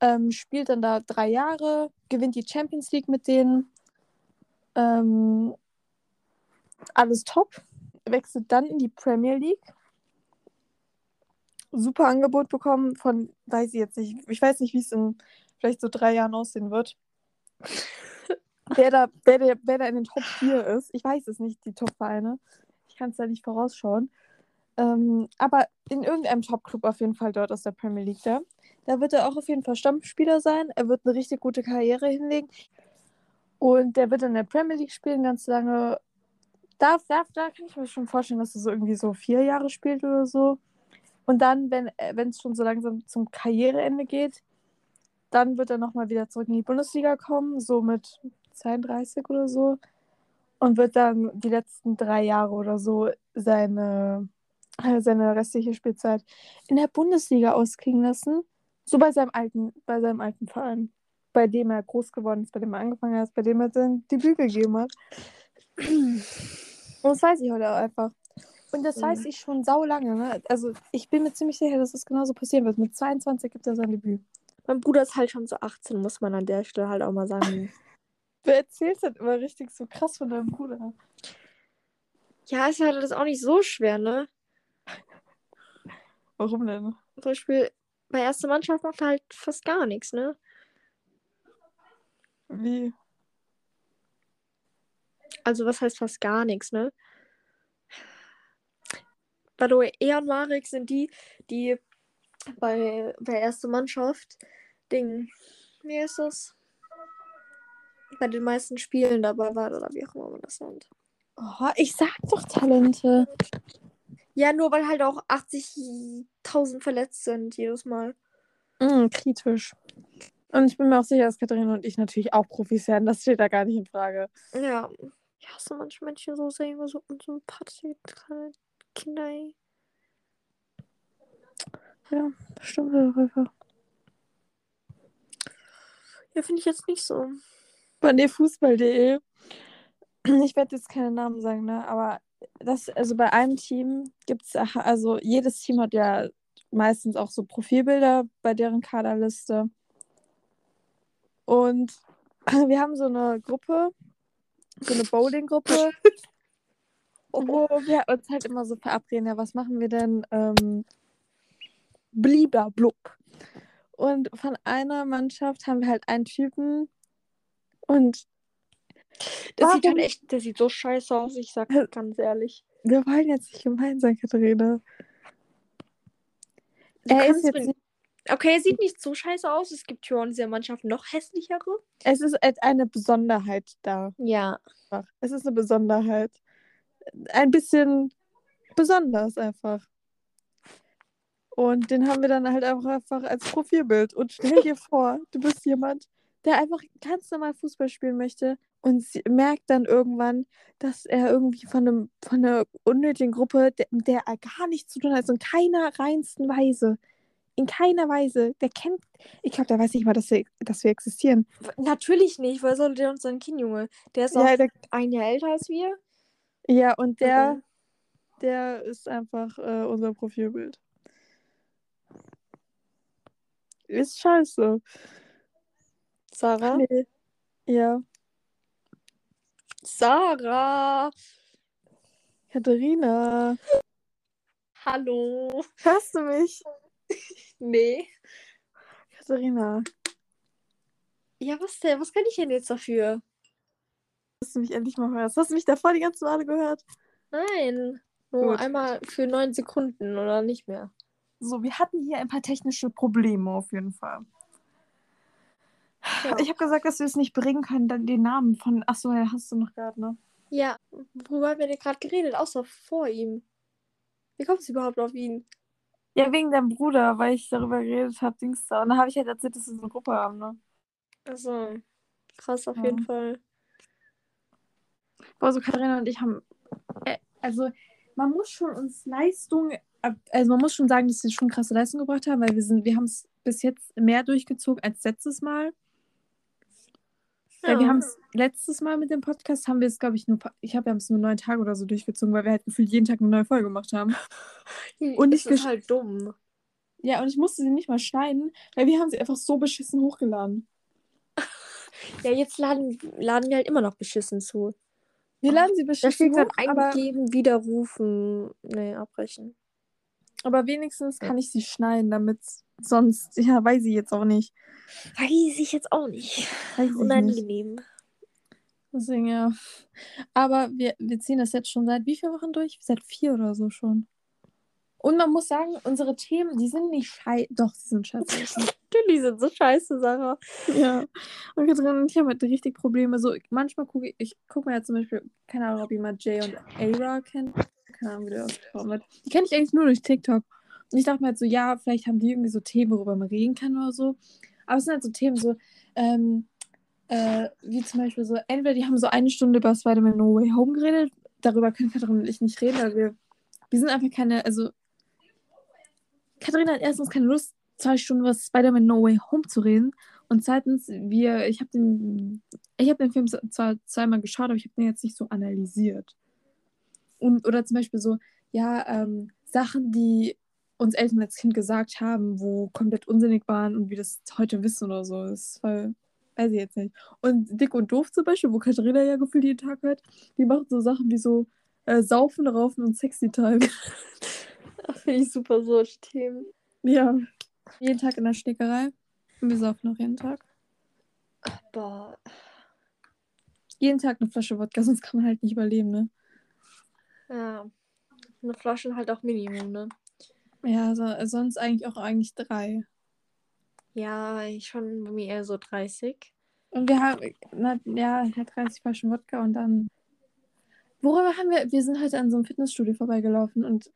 Ähm, spielt dann da drei Jahre, gewinnt die Champions League mit denen. Ähm, alles top. Wechselt dann in die Premier League. Super Angebot bekommen von, weiß ich jetzt nicht, ich weiß nicht, wie es in vielleicht so drei Jahren aussehen wird. wer, da, wer, der, wer da in den Top 4 ist. Ich weiß es nicht, die Top-Vereine. Ich kann es da nicht vorausschauen. Ähm, aber in irgendeinem Top-Club auf jeden Fall dort aus der Premier League da. Da wird er auch auf jeden Fall Stammspieler sein. Er wird eine richtig gute Karriere hinlegen. Und der wird in der Premier League spielen ganz lange. Da, da, da kann ich mir schon vorstellen, dass er so irgendwie so vier Jahre spielt oder so. Und dann, wenn wenn es schon so langsam zum Karriereende geht, dann wird er nochmal wieder zurück in die Bundesliga kommen, so mit 32 oder so. Und wird dann die letzten drei Jahre oder so seine, äh, seine restliche Spielzeit in der Bundesliga ausklingen lassen. So bei seinem alten, bei seinem alten Verein. Bei dem er groß geworden ist, bei dem er angefangen hat, bei dem er sein Debüt gegeben hat. Und das weiß ich heute auch einfach. Und das weiß ich schon sau lange. Ne? Also ich bin mir ziemlich sicher, dass es genauso passieren wird. Mit 22 gibt er sein Debüt. Mein Bruder ist halt schon so 18, muss man an der Stelle halt auch mal sagen. Du erzählst halt immer richtig so krass von deinem Bruder. ja, ist halt das auch nicht so schwer, ne? Warum denn? Zum Beispiel bei erster Mannschaft macht er halt fast gar nichts, ne? Wie? Also was heißt fast gar nichts, ne? By the way, er und Marek sind die, die bei, bei erster Mannschaft Ding, wie ist das? Bei den meisten Spielen dabei war oder wie auch immer man das nennt. Oh, ich sag doch Talente. Ja, nur weil halt auch 80.000 verletzt sind jedes Mal. Mm, kritisch. Und ich bin mir auch sicher, dass Katharina und ich natürlich auch Profis werden. Das steht da gar nicht in Frage. Ja. Ich hasse manche Menschen so sehr, immer so unsympathische kleine Kinder, ey. Ja, stimmt einfach. Ja, finde ich jetzt nicht so. Bei Fußball.de. Ich werde jetzt keine Namen sagen, ne? Aber das, also bei einem Team gibt es, also jedes Team hat ja meistens auch so Profilbilder bei deren Kaderliste. Und wir haben so eine Gruppe, so eine Bowling-Gruppe, wo wir uns halt immer so verabreden, ja, was machen wir denn? Ähm, blub. Und von einer Mannschaft haben wir halt einen Typen und Das sieht Warum- halt echt, der sieht so scheiße aus, ich sag ganz ehrlich. wir wollen jetzt nicht gemein sein, Katharina. Du Er ist jetzt nicht, Okay, er sieht nicht so scheiße aus. Es gibt ja in dieser Mannschaft noch hässlichere. es ist eine Besonderheit da. Ja. Es ist eine Besonderheit. Ein bisschen besonders einfach. Und den haben wir dann halt einfach als Profilbild. Und stell dir vor, du bist jemand, der einfach ganz normal Fußball spielen möchte und sie merkt dann irgendwann, dass er irgendwie von, einem, von einer unnötigen Gruppe, der, mit der er gar nichts zu tun hat, also in keiner reinsten Weise. In keiner Weise. Der kennt, ich glaube, der weiß nicht mal, dass wir, dass wir existieren. Natürlich nicht, weil soll der uns dann kennen, Junge? Der ist Ja, auch der, ein Jahr älter als wir. ja, und der, Mhm. der ist einfach äh, unser Profilbild. Ist scheiße. Sarah? Nee. Ja. Sarah! Katharina. Hallo! Hörst du mich? Nee. Katharina. Ja, was denn? Was kann ich denn jetzt dafür? Dass du mich endlich mal hörst. Hast du mich davor die ganzen Male gehört? Nein. Nur Gut. einmal für neun Sekunden oder nicht mehr. So, wir hatten hier ein paar technische Probleme auf jeden Fall. Ja. Ich habe gesagt, dass wir es nicht bringen können, dann den Namen von. Achso, ja, hast du noch gerade, ne? Ja, worüber haben wir denn gerade geredet, außer vor ihm? Wie kommst du überhaupt auf ihn? Ja, wegen deinem Bruder, weil ich darüber geredet habe, Dings da. Und dann habe ich halt erzählt, dass wir so eine Gruppe haben, ne? Also, krass auf Ja. jeden Fall. Also Katharina und ich haben, äh, also man muss schon uns Leistung, also man muss schon sagen, dass wir schon krasse Leistung gebracht haben, weil wir sind, wir haben es bis jetzt mehr durchgezogen als letztes Mal. Weil wir Ja. haben es letztes Mal mit dem Podcast haben wir es, glaube ich, nur, ich habe es nur neun Tage oder so durchgezogen, weil wir halt gefühlt jeden Tag eine neue Folge gemacht haben. Und ich ist halt dumm. Ja, und ich musste sie nicht mal schneiden, weil wir haben sie einfach so beschissen hochgeladen. Ja, jetzt laden, laden wir halt immer noch beschissen zu. Wir laden sie Da beschissen steht gerade hoch, aber, eingeben, widerrufen. Nee, abbrechen. Aber wenigstens kann ich sie schneiden, damit sonst, ja, weiß ich jetzt auch nicht. Weiß ich jetzt auch nicht. Weiß ich nicht. Unangenehm. Deswegen, ja. Aber wir, wir ziehen das jetzt schon seit wie vielen Wochen durch? Seit vier oder so schon. Und man muss sagen, unsere Themen, die sind nicht scheiße. Doch, sie sind scheiße. Die sind so scheiße, Sarah. ja. Und Katrin und ich haben halt richtig Probleme. So, manchmal gucke ich, ich gucke mir ja zum Beispiel, keine Ahnung, ob jemand Jay und Ara kennt. Keine Ahnung, wie der. Die kenne ich eigentlich nur durch TikTok. Und ich dachte mir halt so, ja, vielleicht haben die irgendwie so Themen, worüber man reden kann oder so. Aber es sind halt so Themen so, ähm, äh, wie zum Beispiel so, entweder die haben so eine Stunde über Spider-Man No Way Home geredet, darüber können Katharina und ich nicht reden, weil wir, wir sind einfach keine, also Katharina hat erstens keine Lust, zwei Stunden über Spider-Man No Way Home zu reden und zweitens, wir, ich habe den, ich habe den Film zwar zweimal geschaut, aber ich habe den jetzt nicht so analysiert. Und, oder zum Beispiel so, ja, ähm, Sachen, die uns Eltern als Kind gesagt haben, wo komplett unsinnig waren und wir das heute wissen oder so. Das ist voll, weiß ich jetzt nicht. Und Dick und Doof zum Beispiel, wo Katharina ja gefühlt jeden Tag hört, die machen so Sachen wie so äh, Saufen, Raufen und Sexy Time. Finde ich super so Themen. ja. Jeden Tag in der Schnickerei. Und wir saufen auch jeden Tag. Boah. Jeden Tag eine Flasche Wodka, sonst kann man halt nicht überleben, ne? Ja. Eine Flasche halt auch Minimum, ne? Ja, so, sonst eigentlich auch eigentlich drei. Ja, ich schon bei mir eher so 30. Und wir haben, na, ja, ich hatte 30 Flaschen Wodka und dann. Worüber haben wir? Wir sind heute an so einem Fitnessstudio vorbeigelaufen und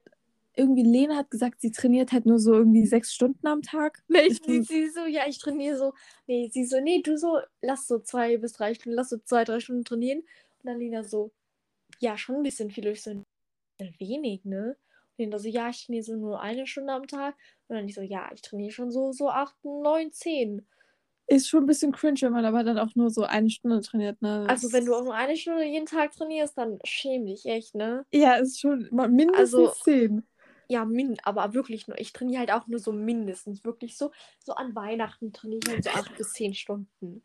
irgendwie Lena hat gesagt, sie trainiert halt nur so irgendwie sechs Stunden am Tag. Nee, Ich sie, sie so, ja, ich trainiere so. Nee, sie so, nee, du so, lass so zwei bis drei Stunden, lass so zwei, drei Stunden trainieren. Und dann Lena so, ja, schon ein bisschen viel. Ich so, wenig, ne? Und Lena so, ja, ich trainiere so nur eine Stunde am Tag. Und dann ich so, ja, ich trainiere schon so, so acht, neun, zehn. Ist schon ein bisschen cringe, wenn man aber dann auch nur so eine Stunde trainiert, ne? Also, wenn du auch nur eine Stunde jeden Tag trainierst, dann schäm dich echt, ne? Ja, ist schon mindestens Also- zehn. Ja, min aber wirklich nur. Ich trainiere halt auch nur so mindestens. Wirklich so, so an Weihnachten trainiere ich halt so acht bis zehn Stunden.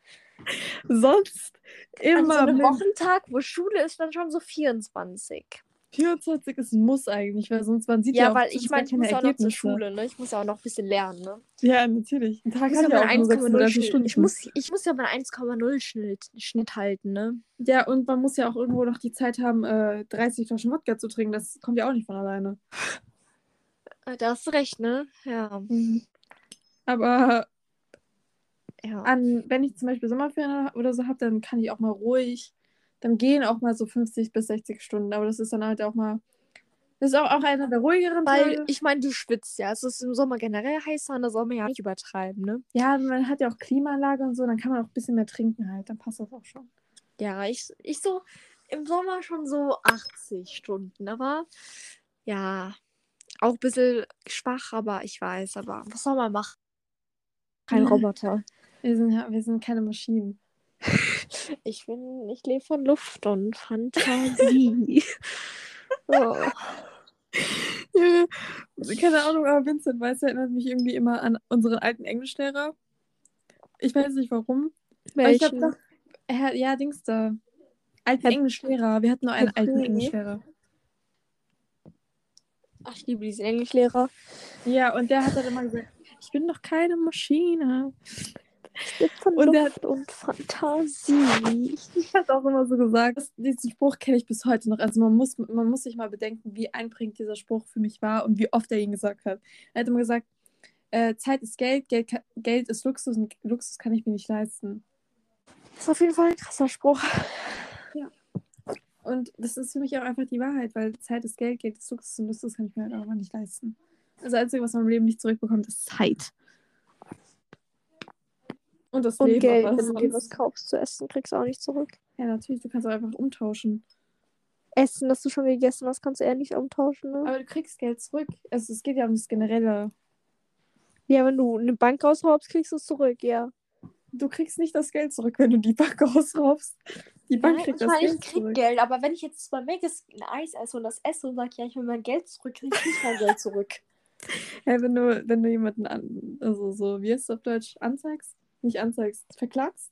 Sonst An so immer. einem Wochentag, wo Schule ist, dann schon so 24. 24 ist ein Muss eigentlich, weil sonst man sieht ja, Ja, auch weil ich meine, ich muss ja auch noch zur. Schule, ne? Ich muss ja auch noch ein bisschen lernen, ne? Ja, natürlich. Ein Tag Ich muss, hat ja ja auch mein nur 1,0 36 Schnitt, Stunden. ich, muss, ich muss ja mein 1,0 Schnitt, Schnitt halten, ne? Ja, und man muss ja auch irgendwo noch die Zeit haben, äh, 30 Flaschen Wodka zu trinken. Das kommt ja auch nicht von alleine. Äh, Da hast du recht, ne? Ja. Aber ja. an, wenn ich zum Beispiel Sommerferien oder so habe, dann kann ich auch mal ruhig, dann gehen auch mal so 50 bis 60 Stunden. Aber das ist dann halt auch mal, das ist auch, auch einer der ruhigeren Weil, Tage. ich meine, du schwitzt ja. Es ist im Sommer generell heißer und da soll man ja nicht übertreiben, ne? Ja, man hat ja auch Klimaanlage und so, dann kann man auch ein bisschen mehr trinken halt. Dann passt das auch schon. Ja, ich, ich so im Sommer schon so 80 Stunden, aber ja, auch ein bisschen schwach, aber ich weiß, aber was soll man machen? Kein Ja. Roboter. Wir sind ja, wir sind keine Maschinen. Ich bin, ich lebe von Luft und Fantasie. oh. Ja, keine Ahnung, aber Vincent Weiß erinnert mich irgendwie immer an unseren alten Englischlehrer. Ich weiß nicht warum. Aber ich hab Welchen? ja, Dings da. Alten Herr- Englischlehrer. Wir hatten nur einen Herr alten? Englischlehrer. Ach, ich liebe diesen Englischlehrer. Ja, und der hat dann immer gesagt, ich bin doch keine Maschine. Ich lebe von Und Luft und Fantasie. Ich hat auch immer so gesagt, diesen Spruch kenne ich bis heute noch. Also man muss, man muss sich mal bedenken, wie einprägend dieser Spruch für mich war und wie oft er ihn gesagt hat. Er hat immer gesagt, äh, Zeit ist Geld, Geld, Geld ist Luxus und Luxus kann ich mir nicht leisten. Das ist auf jeden Fall ein krasser Spruch. Und das ist für mich auch einfach die Wahrheit, weil Zeit ist Geld, Geld ist Luxus und Luxus kann ich mir halt auch nicht leisten. Das Einzige, was man im Leben nicht zurückbekommt, ist Zeit. Und das Und Leben. Geld, wenn du dir was kaufst zu essen, kriegst du auch nicht zurück. Ja, natürlich, du kannst auch einfach umtauschen. Essen, das du schon gegessen hast, kannst du eher nicht umtauschen, ne? Aber du kriegst Geld zurück. Also es geht ja um das Generelle. Ja, wenn du eine Bank rausraubst, kriegst du es zurück, ja. Du kriegst nicht das Geld zurück, wenn du die Bank ausraubst. Die Bank Nein, kriegt das Geld ich krieg zurück. Geld, aber wenn ich jetzt bei Maggis ein Eis esse und das esse und sage, ja, ich will mein Geld zurück, krieg ich nicht mein Geld zurück. Ja, wenn du, wenn du jemanden an, also so, wie heißt es auf Deutsch, anzeigst? Nicht anzeigst, verklagst?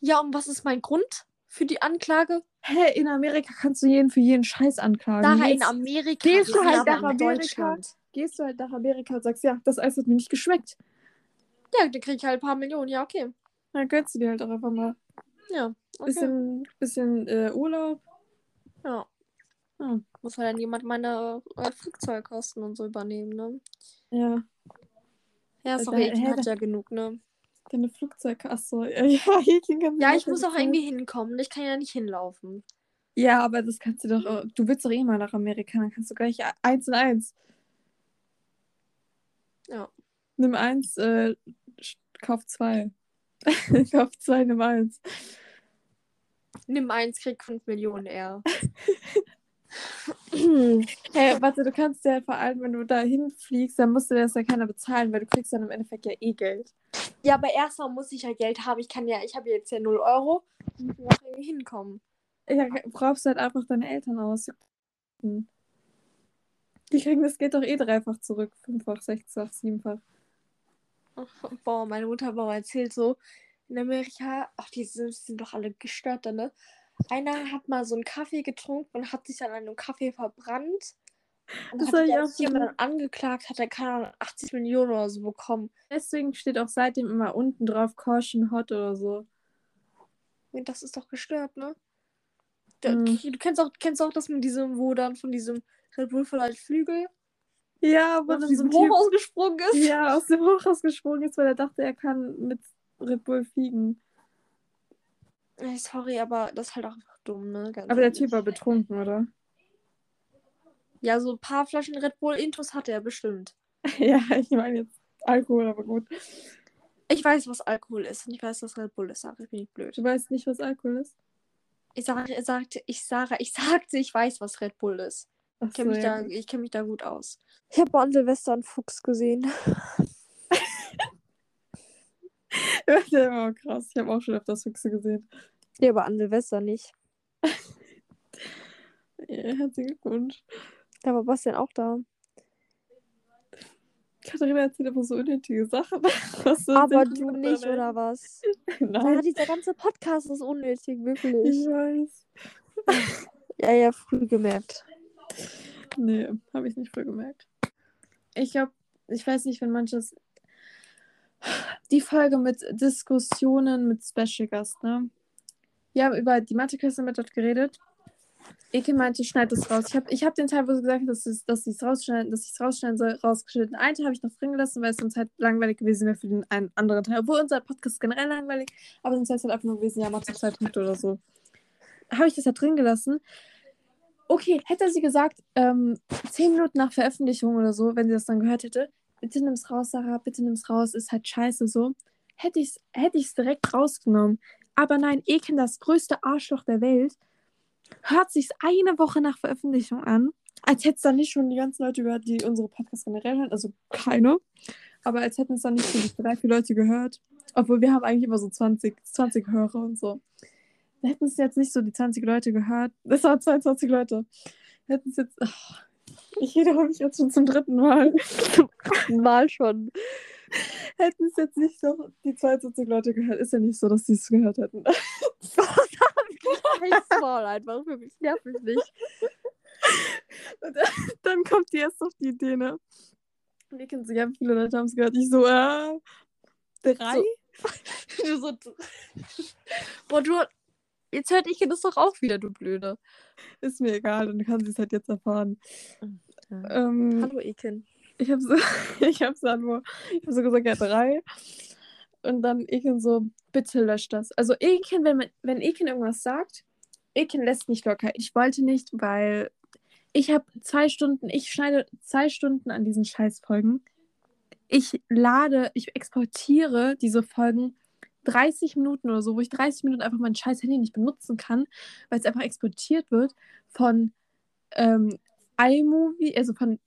Ja, und was ist mein Grund für die Anklage? Hä, in Amerika kannst du jeden für jeden Scheiß anklagen. Da in Amerika. gehst du halt nach Amerika? Gehst du halt nach Amerika und sagst, ja, das Eis hat mir nicht geschmeckt. Ja, dann krieg ich halt ein paar Millionen, ja, okay. Dann gönnst du dir halt auch einfach mal Ja. Okay. bisschen, bisschen äh, Urlaub. ja. Ja. Muss halt dann jemand meine äh, Flugzeugkosten und so übernehmen, ne? ja. Ja, Äh, sorry, hä, hat ja genug, ne? Deine Flugzeugkasse. Ja, ja, ich muss auch irgendwie hinkommen. Ich kann ja nicht hinlaufen. Ja, aber das kannst du doch. auch- Du willst doch eh mal nach Amerika, dann kannst du gleich eins in eins. Ja. Nimm eins, äh, kauf zwei. kauf zwei, nimm eins. Nimm eins, krieg 5 Millionen eher. Hey, warte, du kannst ja vor allem, wenn du da hinfliegst, dann musst du das ja keiner bezahlen, weil du kriegst dann im Endeffekt ja eh Geld. ja, aber erstmal muss ich ja Geld haben. Ich kann ja, ich habe jetzt ja 0 Euro. Ich muss ja auch irgendwie hinkommen. Ja, brauchst du halt einfach deine Eltern aus. Die kriegen das Geld doch eh dreifach zurück. Fünffach, sechsfach, siebenfach. Boah, meine Mutter hat mal erzählt so, in Amerika, ach, die sind, sind doch alle gestört, ne? Einer hat mal so einen Kaffee getrunken und hat sich an einem Kaffee verbrannt. Und Das hat auch jemand angeklagt, hat er keine Ahnung, 80 Millionen oder so bekommen. Deswegen steht auch seitdem immer unten drauf Caution Hot oder so. Und das ist doch gestört, ne? Mhm. Du kennst auch, kennst auch das mit diesem, wo dann von diesem Red Bull vielleicht Flügel Ja, aber aus diesem so Typ, Hochhaus gesprungen ist. ja, aus dem Hochhaus gesprungen ist, weil er dachte, er kann mit Red Bull fliegen. Sorry, aber das ist halt auch einfach dumm, ne? Ganz Aber der ehrlich. Typ war betrunken, oder? Ja, so ein paar Flaschen Red Bull Intus hatte er bestimmt. ja, ich meine jetzt Alkohol, aber gut. Ich weiß, was Alkohol ist und ich weiß, was Red Bull ist, aber ich bin nicht blöd. Du weißt nicht, was Alkohol ist? Ich sage, ich sagte, ich sage, ich sagte, ich weiß, was Red Bull ist. Ich kenne mich, ja, da, gut. ich kenn mich da gut aus. Ich habe an Silvester einen Fuchs gesehen. Der war krass. Ich habe auch schon öfters Füchse gesehen. Ja, aber an Silvester nicht. Ja, herzlichen Glückwunsch. Da war Bastian auch da. Katharina erzählt immer so unnötige Sachen. Aber du nicht, oder was? Ja, Nein, dieser ganze Podcast ist unnötig, ich wirklich. weiß. Ja, ja, früh gemerkt. Nee, habe ich nicht früh gemerkt. Ich glaube, ich weiß nicht, wenn manches. Die Folge mit Diskussionen mit Special Gast, ne? Wir haben über die Mathe-Quiz mit dort geredet. Eke meinte, schneid das raus. Ich habe ich hab den Teil, wo sie gesagt hat, dass, es, ich es rausschneiden, rausschneiden soll, rausgeschnitten. Einen Teil habe ich noch drin gelassen, weil es sonst halt langweilig gewesen wäre für den einen anderen Teil. Obwohl unser Podcast ist generell langweilig, aber sonst wäre es halt einfach nur gewesen, ja, mach zwei Punkte oder so. Habe ich das halt drin gelassen. Okay, hätte sie gesagt, ähm, zehn Minuten nach Veröffentlichung oder so, wenn sie das dann gehört hätte, bitte nimm's raus, Sarah, bitte nimm's raus, ist halt scheiße so, hätte ich es hätte ich's direkt rausgenommen. Aber nein, Eken, das größte Arschloch der Welt, hört sich's eine Woche nach Veröffentlichung an, als hätte es dann nicht schon die ganzen Leute gehört, die unsere Podcasts generell hören, also keine, aber als hätten es dann nicht so die drei, vier Leute gehört, obwohl wir haben eigentlich immer so 20, 20 Hörer und so. Hätten es jetzt nicht so die 20 Leute gehört, das waren 22 Leute, hätten es jetzt, ach, ich wiederhole mich jetzt schon zum dritten Mal. Zum achten Mal schon. Hätten es jetzt nicht noch die 22 Leute gehört, ist ja nicht so, dass sie es gehört hätten. Ich mal einfach, für mich nervt mich nicht. Und dann, kommt die erst auf die Idee, ne? Wir kennen sich ja, viele Leute haben es gehört. Ich so, äh, drei? Du so, boah, du, jetzt hört ich das doch auch wieder, du Blöde. Ist mir egal, dann kann sie es halt jetzt erfahren. Ja. Ähm, Hallo, Eken. ich habe so, ich habe so, nur, ich hab so gesagt, ja, drei. Und dann Eken so, bitte löscht das. Also Eken, wenn, man, wenn Eken irgendwas sagt, Eken lässt nicht locker. Ich wollte nicht, weil ich habe zwei Stunden, ich schneide zwei Stunden an diesen Scheißfolgen. Ich lade, ich exportiere diese Folgen 30 Minuten oder so, wo ich 30 Minuten einfach mein scheiß Handy nicht benutzen kann, weil es einfach exportiert wird von ähm, iMovie, also von,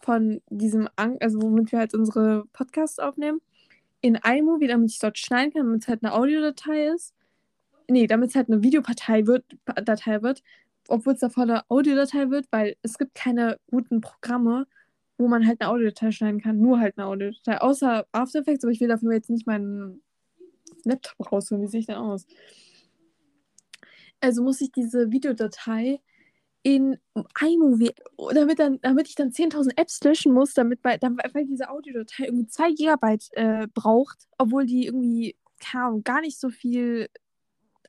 von diesem, An also womit wir halt unsere Podcasts aufnehmen, in iMovie, damit ich dort schneiden kann, damit es halt eine Audiodatei ist. Nee, damit es halt eine Videodatei wird, wird, obwohl es davor eine Audiodatei wird, weil es gibt keine guten Programme, wo man halt eine Audiodatei schneiden kann. Nur halt eine Audiodatei. Außer After Effects, aber ich will dafür jetzt nicht meinen Laptop rausholen. Wie sehe ich denn aus? Also muss ich diese Videodatei in iMovie, damit, dann, damit ich dann 10.000 Apps löschen muss, damit bei, dann, weil diese Audiodatei irgendwie 2 Gigabyte äh, braucht, obwohl die irgendwie Ahnung, gar nicht so viel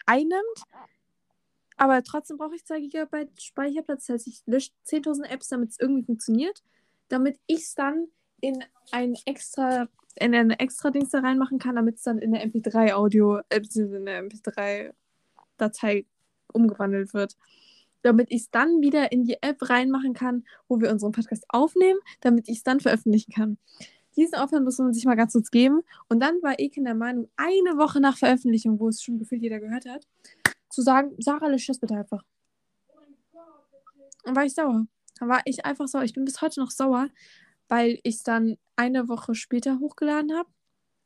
einnimmt. Aber trotzdem brauche ich 2 Gigabyte Speicherplatz. Das heißt, ich lösche 10.000 Apps, damit es irgendwie funktioniert, damit ich es dann in ein extra in eine extra Dings da reinmachen kann, damit es dann in der MP3 Audio, äh, beziehungsweise in der MP3 Datei umgewandelt wird. Damit ich es dann wieder in die App reinmachen kann, wo wir unseren Podcast aufnehmen, damit ich es dann veröffentlichen kann. Diesen Aufwand muss man sich mal ganz kurz geben. Und dann war Eken der Meinung, eine Woche nach Veröffentlichung, wo es schon gefühlt jeder gehört hat, zu sagen, Sarah, lösch das bitte einfach. Dann war ich sauer. Dann war ich einfach sauer. Ich bin bis heute noch sauer, weil ich es dann eine Woche später hochgeladen habe.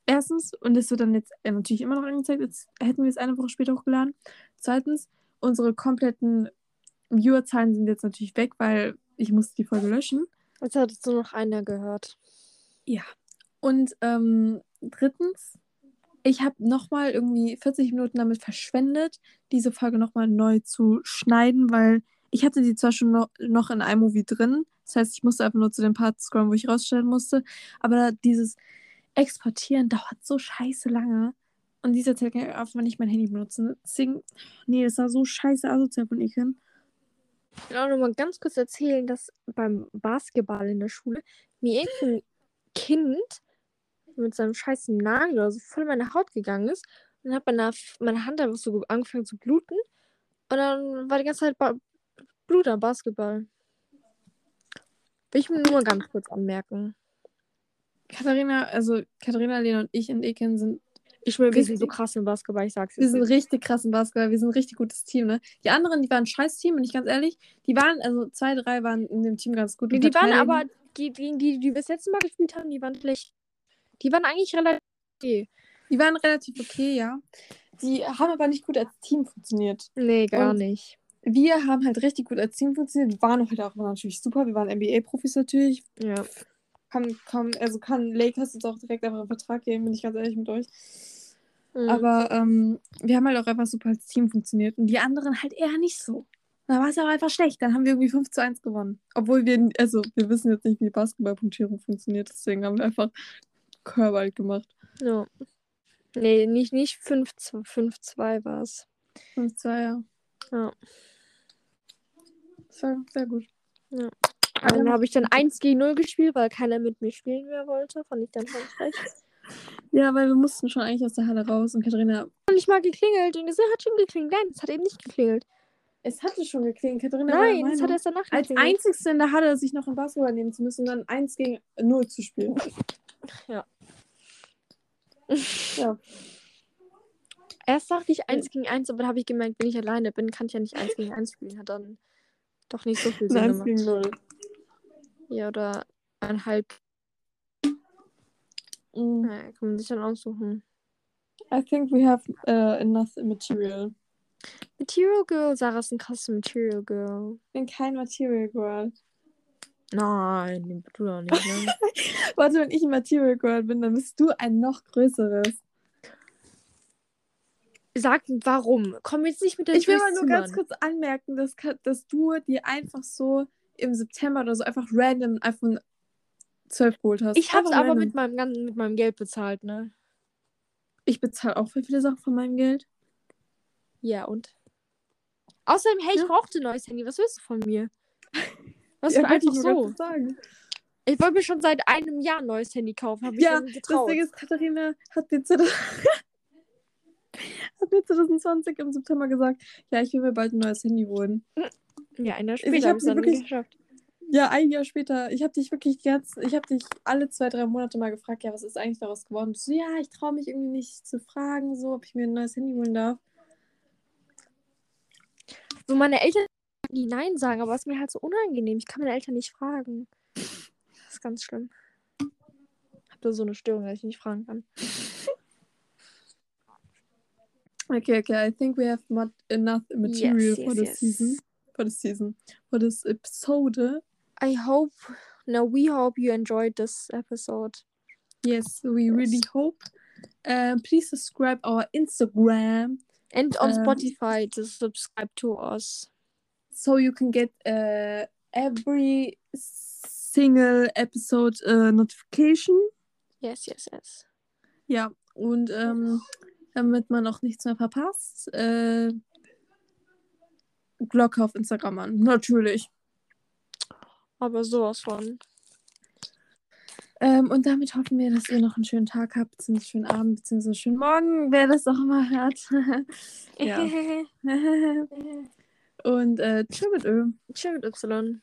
Erstens, und es wird dann jetzt äh, natürlich immer noch angezeigt, jetzt hätten wir es eine Woche später hochgeladen. Zweitens, unsere kompletten Viewerzahlen sind jetzt natürlich weg, weil ich musste die Folge löschen. Jetzt hattest du noch einer gehört. Ja. Und ähm, drittens, ich habe nochmal irgendwie 40 Minuten damit verschwendet, diese Folge nochmal neu zu schneiden, weil ich hatte die zwar schon noch, noch in iMovie drin. Das heißt, ich musste einfach nur zu den Parts scrollen, wo ich rausstellen musste. Aber dieses Exportieren dauert so scheiße lange. Und dieser Zeit kann ich einfach nicht mein Handy benutzen. Deswegen, nee, das war so scheiße asozial von Iken. Ich will auch noch mal ganz kurz erzählen, dass beim Basketball in der Schule mir irgendein Kind mit seinem scheißen Nagel oder so voll in meine Haut gegangen ist und hat meine, meine Hand einfach so angefangen zu bluten. Und dann war die ganze Zeit ba Blut am Basketball. Will ich nur ganz kurz anmerken. Katharina, also Katharina, Lena und ich in Eken sind Ich schwöre, wir sind so krass im Basketball, ich sag's Wir sind nicht. richtig krass im Basketball. Wir sind ein richtig gutes Team, ne? Die anderen, die waren ein scheiß Team, bin ich ganz ehrlich. Die waren, also zwei, drei waren in dem Team ganz gut. Die, die waren aber, die, die, die, die wir das letzte Mal gespielt haben, die waren schlecht. Die waren eigentlich relativ okay. Die waren relativ okay, ja. Die haben aber nicht gut als Team funktioniert. Nee, gar Und- nicht. Wir haben halt richtig gut als Team funktioniert. Wir waren halt auch natürlich super. Wir waren NBA-Profis natürlich. Ja. Kann, kann, also kann Lakers jetzt auch direkt einfach einen Vertrag geben, bin ich ganz ehrlich mit euch. Mhm. Aber ähm, wir haben halt auch einfach super als Team funktioniert. Und die anderen halt eher nicht so. Da war es aber einfach schlecht. Dann haben wir irgendwie 5 zu 1 gewonnen. Obwohl wir, also wir wissen jetzt nicht, wie Basketballpunktierung funktioniert. Deswegen haben wir einfach Körper gemacht. Ja. Nee, nicht, nicht 5-2 war es. 5 zu 2, ja. Ja. Das war sehr gut. Ja. Aber Dann habe ich dann 1 gegen 0 gespielt, weil keiner mit mir spielen mehr wollte. Fand ich dann schon frech. Ja, weil wir mussten schon eigentlich aus der Halle raus und Katharina. Und ich mal geklingelt und es hat schon geklingelt. Nein, es hat eben nicht geklingelt. Es hatte schon geklingelt. Katharina war Nein, es hat erst danach als geklingelt. einzigste in der Halle sich noch ein Basketball nehmen zu müssen und dann 1 gegen 0 zu spielen. Ja. Ja. Erst dachte ich 1 gegen 1, aber dann habe ich gemerkt, wenn ich alleine bin, kann ich ja nicht 1 gegen 1 spielen. Hat dann doch nicht so viel Sinn 1 gemacht. gegen 0. Ja, oder einhalb. Mm. Naja, kann man sich dann aussuchen. I think we have uh, enough material. Material Girl, Sarah ist ein krasses Material Girl. Ich bin kein Material Girl. Nein, du doch nicht, ne? Warte, wenn ich ein Material Girl bin, dann bist du ein noch größeres. Sag, warum? Komm jetzt nicht mit der Ich will mal nur ganz kurz anmerken, dass, dass du dir einfach so im September oder so einfach random iPhone 12 geholt hast. Ich Einfach aber mit meinem, mit meinem Geld bezahlt, ne? Ich bezahle auch für viele Sachen von meinem Geld. Ja, und? Außerdem, hey, ich Ja. brauchte ein neues Handy. Was willst du von mir? Was Ja, ich einfach ganz so. sagen. Ich wollte mir schon seit einem Jahr ein neues Handy kaufen. Hab ich Ja, das. Ding ist, Katharina hat mir, 2000 hat mir 2020 im September gesagt, ja, ich will mir bald ein neues Handy holen. ja, ein Jahr Ich später hab hab ich's sie dann wirklich- geschafft. Ja, ein Jahr später. Ich habe dich wirklich ganz, ich habe dich alle zwei, drei Monate mal gefragt, ja, was ist eigentlich daraus geworden? So, ja, ich traue mich irgendwie nicht zu fragen, so, ob ich mir ein neues Handy holen darf. So, meine Eltern die Nein sagen, aber es ist mir halt so unangenehm. Ich kann meine Eltern nicht fragen. Das ist ganz schlimm. Hab da so eine Störung, dass ich nicht fragen kann. Okay, okay, I think we have mod enough material Yes, for the yes. season. For the season. For this episode. I hope, no, we hope you enjoyed this episode. Yes, we really hope. Um, please subscribe our Instagram And on Ähm. Spotify, to subscribe to us. so you can get uh, every single episode uh, notification. Yes, yes, yes. Ja, und ähm, damit man auch nichts mehr verpasst, äh, Glocke auf Instagram an. Natürlich. Aber sowas von. Ähm, und damit hoffen wir, dass ihr noch einen schönen Tag habt, beziehungsweise schönen Abend, beziehungsweise schönen Morgen, wer das auch immer hört. ja. und äh, tschüss mit Ö. Tschüss mit Y.